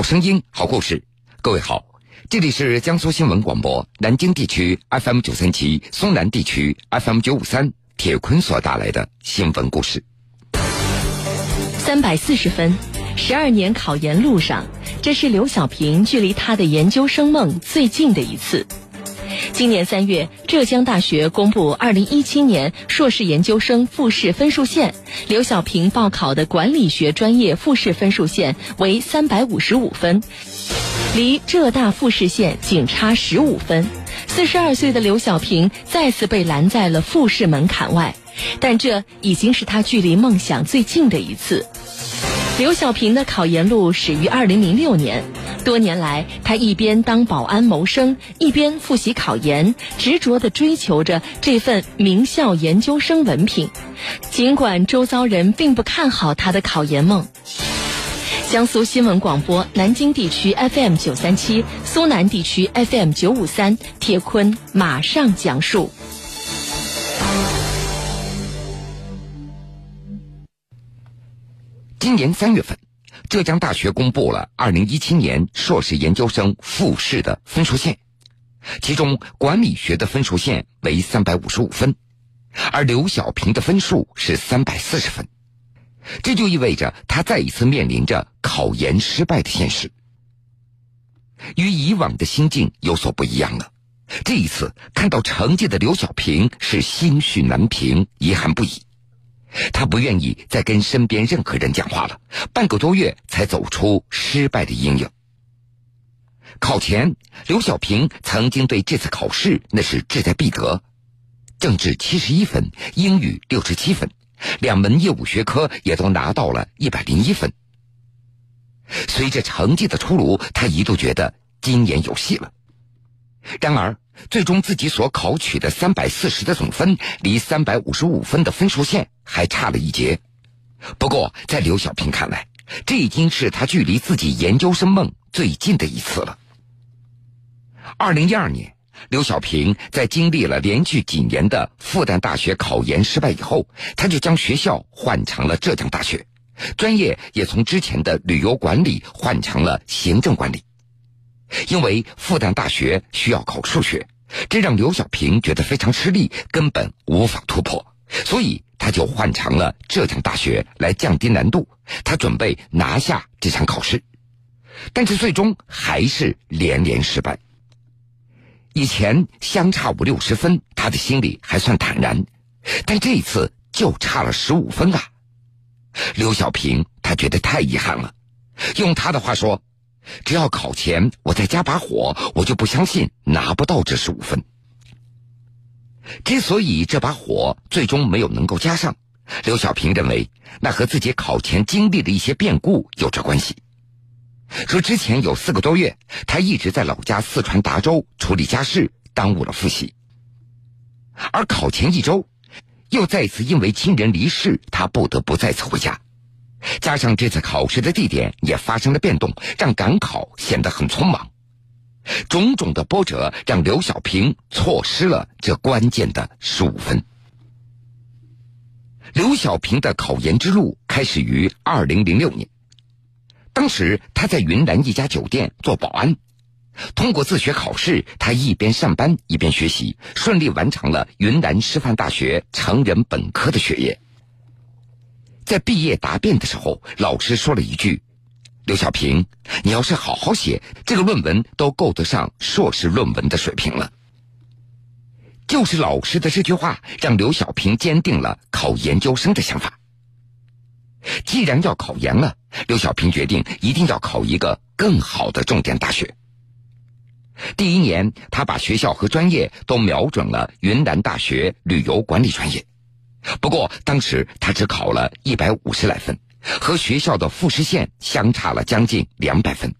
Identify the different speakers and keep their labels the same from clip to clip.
Speaker 1: 好声音，好故事。各位好，这里是江苏新闻广播南京地区 FM 九三七、松南地区 FM 九五三。铁坤所带来的新闻故事。
Speaker 2: 三百四十分，十二年考研路上，这是刘小平距离他的研究生梦最近的一次。今年三月，浙江大学公布二零一七年硕士研究生复试分数线。刘小平报考的管理学专业复试分数线为三百五十五分，离浙大复试线仅差十五分。四十二岁的刘小平再次被拦在了复试门槛外，但这已经是他距离梦想最近的一次。刘小平的考研路始于二零零六年，多年来，他一边当保安谋生，一边复习考研，执着地追求着这份名校研究生文凭。尽管周遭人并不看好他的考研梦。江苏新闻广播南京地区 FM 九三七，苏南地区 FM 九五三，铁坤马上讲述。
Speaker 1: 今年三月份，浙江大学公布了二零一七年硕士研究生复试的分数线，其中管理学的分数线为三百五十五分，而刘小平的分数是三百四十分，这就意味着他再一次面临着考研失败的现实。与以往的心境有所不一样了，这一次看到成绩的刘小平是心绪难平，遗憾不已。他不愿意再跟身边任何人讲话了，半个多月才走出失败的阴影。考前，刘小平曾经对这次考试那是志在必得，政治七十一分，英语六十七分，两门业务学科也都拿到了一百零一分。随着成绩的出炉，他一度觉得今年有戏了。然而，最终自己所考取的三百四十的总分，离三百五十五分的分数线还差了一截。不过，在刘小平看来，这已经是他距离自己研究生梦最近的一次了。二零一二年，刘小平在经历了连续几年的复旦大学考研失败以后，他就将学校换成了浙江大学，专业也从之前的旅游管理换成了行政管理。因为复旦大学需要考数学，这让刘小平觉得非常吃力，根本无法突破，所以他就换成了浙江大学来降低难度。他准备拿下这场考试，但是最终还是连连失败。以前相差五六十分，他的心里还算坦然，但这一次就差了十五分啊！刘小平他觉得太遗憾了，用他的话说。只要考前我再加把火，我就不相信拿不到这十五分。之所以这把火最终没有能够加上，刘小平认为那和自己考前经历的一些变故有着关系。说之前有四个多月，他一直在老家四川达州处理家事，耽误了复习。而考前一周，又再次因为亲人离世，他不得不再次回家。加上这次考试的地点也发生了变动，让赶考显得很匆忙。种种的波折让刘小平错失了这关键的十五分。刘小平的考研之路开始于二零零六年，当时他在云南一家酒店做保安，通过自学考试，他一边上班一边学习，顺利完成了云南师范大学成人本科的学业。在毕业答辩的时候，老师说了一句：“刘小平，你要是好好写，这个论文都够得上硕士论文的水平了。”就是老师的这句话，让刘小平坚定了考研究生的想法。既然要考研了，刘小平决定一定要考一个更好的重点大学。第一年，他把学校和专业都瞄准了云南大学旅游管理专业。不过当时他只考了一百五十来分，和学校的复试线相差了将近两百分。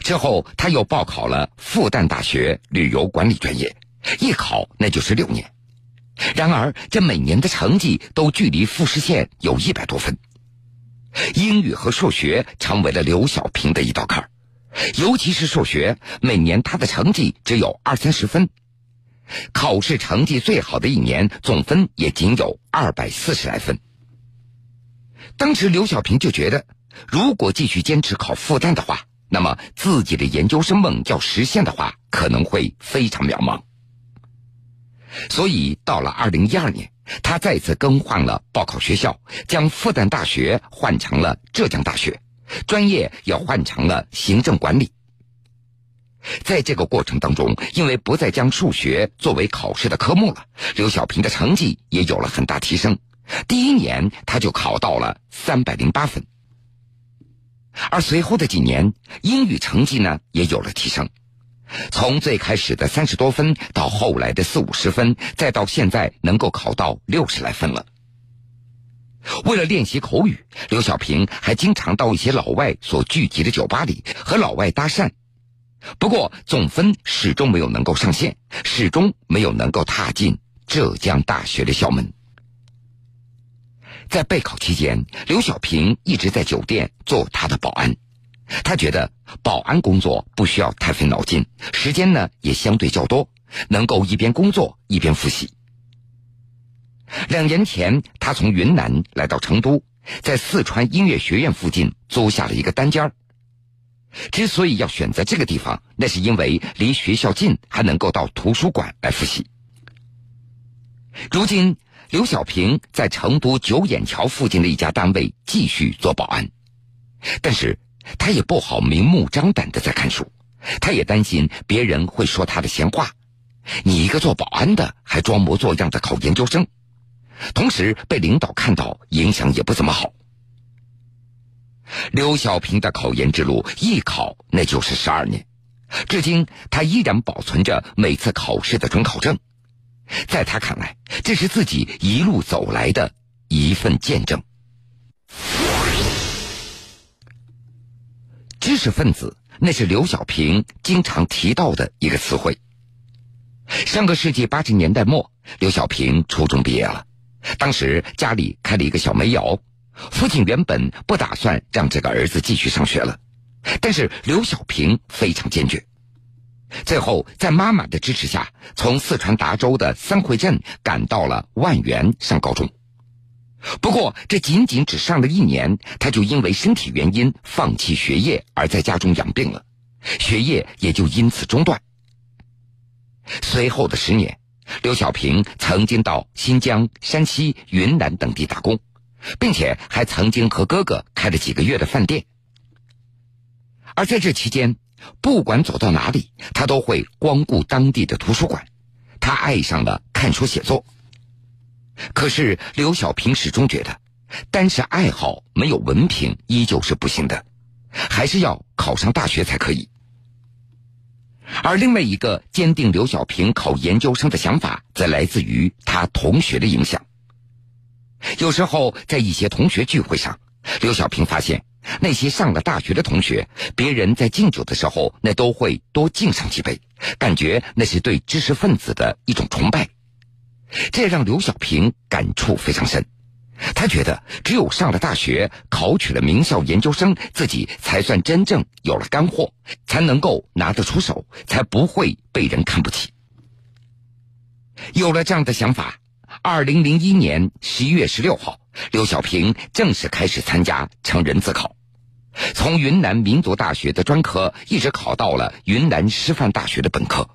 Speaker 1: 之后他又报考了复旦大学旅游管理专业，一考那就是六年。然而这每年的成绩都距离复试线有一百多分，英语和数学成为了刘小平的一道坎儿，尤其是数学，每年他的成绩只有二三十分。考试成绩最好的一年，总分也仅有二百四十来分。当时刘小平就觉得如果继续坚持考复旦的话，那么自己的研究生梦要实现的话，可能会非常渺茫。所以到了二零一二年，他再次更换了报考学校，将复旦大学换成了浙江大学，专业也换成了行政管理。在这个过程当中，因为不再将数学作为考试的科目了，刘小平的成绩也有了很大提升。第一年他就考到了三百零八分，而随后的几年英语成绩呢也有了提升，从最开始的三十多分到后来的四五十分，再到现在能够考到六十来分了。为了练习口语，刘小平还经常到一些老外所聚集的酒吧里和老外搭讪，不过总分始终没有能够上线，始终没有能够踏进浙江大学的校门。在备考期间，刘小平一直在酒店做他的保安。他觉得保安工作不需要太费脑筋，时间呢也相对较多，能够一边工作一边复习。两年前，他从云南来到成都，在四川音乐学院附近租下了一个单间儿之所以要选择这个地方，那是因为离学校近，还能够到图书馆来复习。如今。刘小平在成都九眼桥附近的一家单位继续做保安，但是他也不好明目张胆的在看书，他也担心别人会说他的闲话。你一个做保安的还装模作样的考研究生，同时被领导看到，影响也不怎么好。刘小平的考研之路一考那就是十二年，至今他依然保存着每次考试的准考证。在他看来，这是自己一路走来的一份见证。知识分子，那是刘小平经常提到的一个词汇。上个世纪八十年代末，刘小平初中毕业了，当时家里开了一个小煤窑，父亲原本不打算让这个儿子继续上学了，但是刘小平非常坚决。最后，在妈妈的支持下，从四川达州的三汇镇赶到了万源上高中。不过，这仅仅只上了一年，他就因为身体原因放弃学业，而在家中养病了，学业也就因此中断。随后的十年，刘小平曾经到新疆、山西、云南等地打工，并且还曾经和哥哥开了几个月的饭店。而在这期间，不管走到哪里，他都会光顾当地的图书馆。他爱上了看书写作。可是刘小平始终觉得，单是爱好没有文凭依旧是不行的，还是要考上大学才可以。而另外一个坚定刘小平考研究生的想法，则来自于他同学的影响。有时候在一些同学聚会上，刘小平发现。那些上了大学的同学，别人在敬酒的时候，那都会多敬上几杯，感觉那是对知识分子的一种崇拜。这让刘小平感触非常深。他觉得，只有上了大学，考取了名校研究生，自己才算真正有了干货，才能够拿得出手，才不会被人看不起。有了这样的想法，二零零一年十一月十六号。刘小平正式开始参加成人自考，从云南民族大学的专科一直考到了云南师范大学的本科。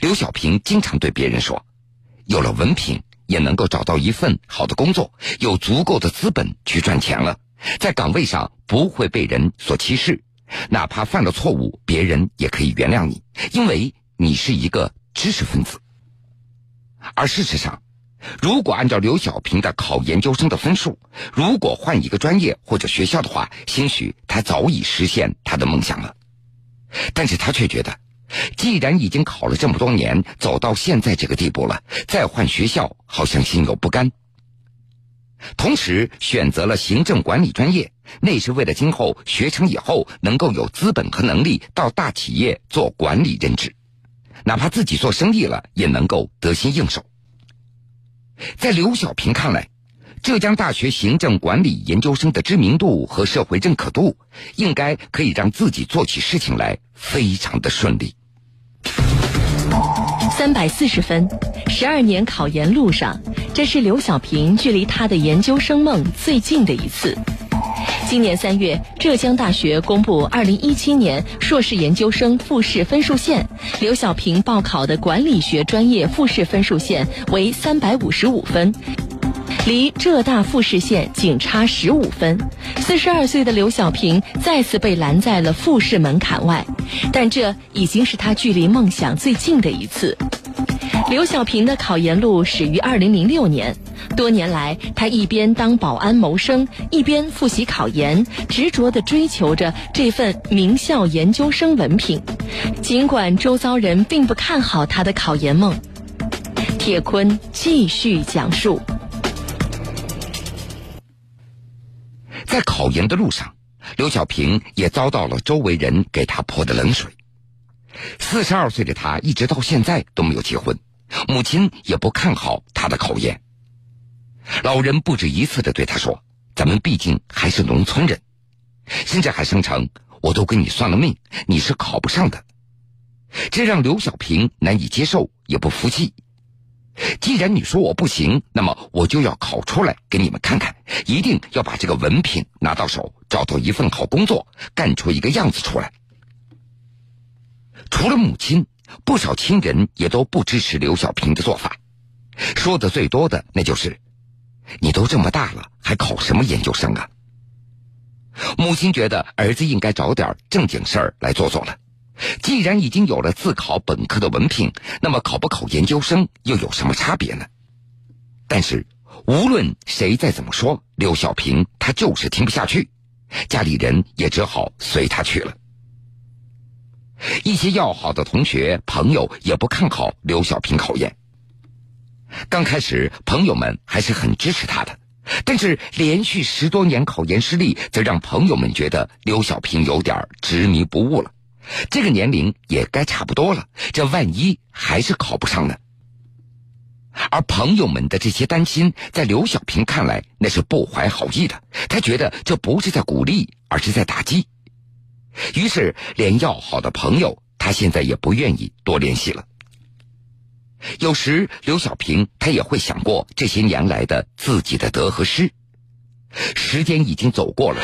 Speaker 1: 刘小平经常对别人说：“有了文凭，也能够找到一份好的工作，有足够的资本去赚钱了，在岗位上不会被人所歧视，哪怕犯了错误，别人也可以原谅你，因为你是一个知识分子。”而事实上，如果按照刘小平的考研究生的分数，如果换一个专业或者学校的话，兴许他早已实现他的梦想了。但是他却觉得，既然已经考了这么多年，走到现在这个地步了，再换学校好像心有不甘。同时选择了行政管理专业，那是为了今后学成以后能够有资本和能力到大企业做管理任职，哪怕自己做生意了，也能够得心应手。在刘小平看来，浙江大学行政管理研究生的知名度和社会认可度，应该可以让自己做起事情来非常的顺利。
Speaker 2: 三百四十分，十二年考研路上，这是刘小平距离他的研究生梦最近的一次。今年三月，浙江大学公布二零一七年硕士研究生复试分数线，刘小平报考的管理学专业复试分数线为三百五十五分。离浙大复试线仅差十五分，四十二岁的刘小平再次被拦在了复试门槛外，但这已经是他距离梦想最近的一次。刘小平的考研路始于二零零六年，多年来他一边当保安谋生，一边复习考研，执着地追求着这份名校研究生文凭。尽管周遭人并不看好他的考研梦，铁坤继续讲述。
Speaker 1: 在考研的路上，刘小平也遭到了周围人给他泼的冷水。四十二岁的他一直到现在都没有结婚，母亲也不看好他的考研。老人不止一次的对他说：“咱们毕竟还是农村人。”甚至还声称：“我都给你算了命，你是考不上的。”这让刘小平难以接受，也不服气。既然你说我不行，那么我就要考出来给你们看看，一定要把这个文凭拿到手，找到一份好工作，干出一个样子出来。除了母亲，不少亲人也都不支持刘小平的做法，说的最多的那就是：“你都这么大了，还考什么研究生啊？”母亲觉得儿子应该找点正经事儿来做做了。既然已经有了自考本科的文凭，那么考不考研究生又有什么差别呢？但是无论谁再怎么说，刘小平他就是听不下去，家里人也只好随他去了。一些要好的同学朋友也不看好刘小平考研。刚开始，朋友们还是很支持他的，但是连续十多年考研失利，则让朋友们觉得刘小平有点执迷不悟了。这个年龄也该差不多了，这万一还是考不上呢？而朋友们的这些担心，在刘小平看来那是不怀好意的。他觉得这不是在鼓励，而是在打击。于是，连要好的朋友，他现在也不愿意多联系了。有时，刘小平他也会想过这些年来的自己的得和失。时间已经走过了。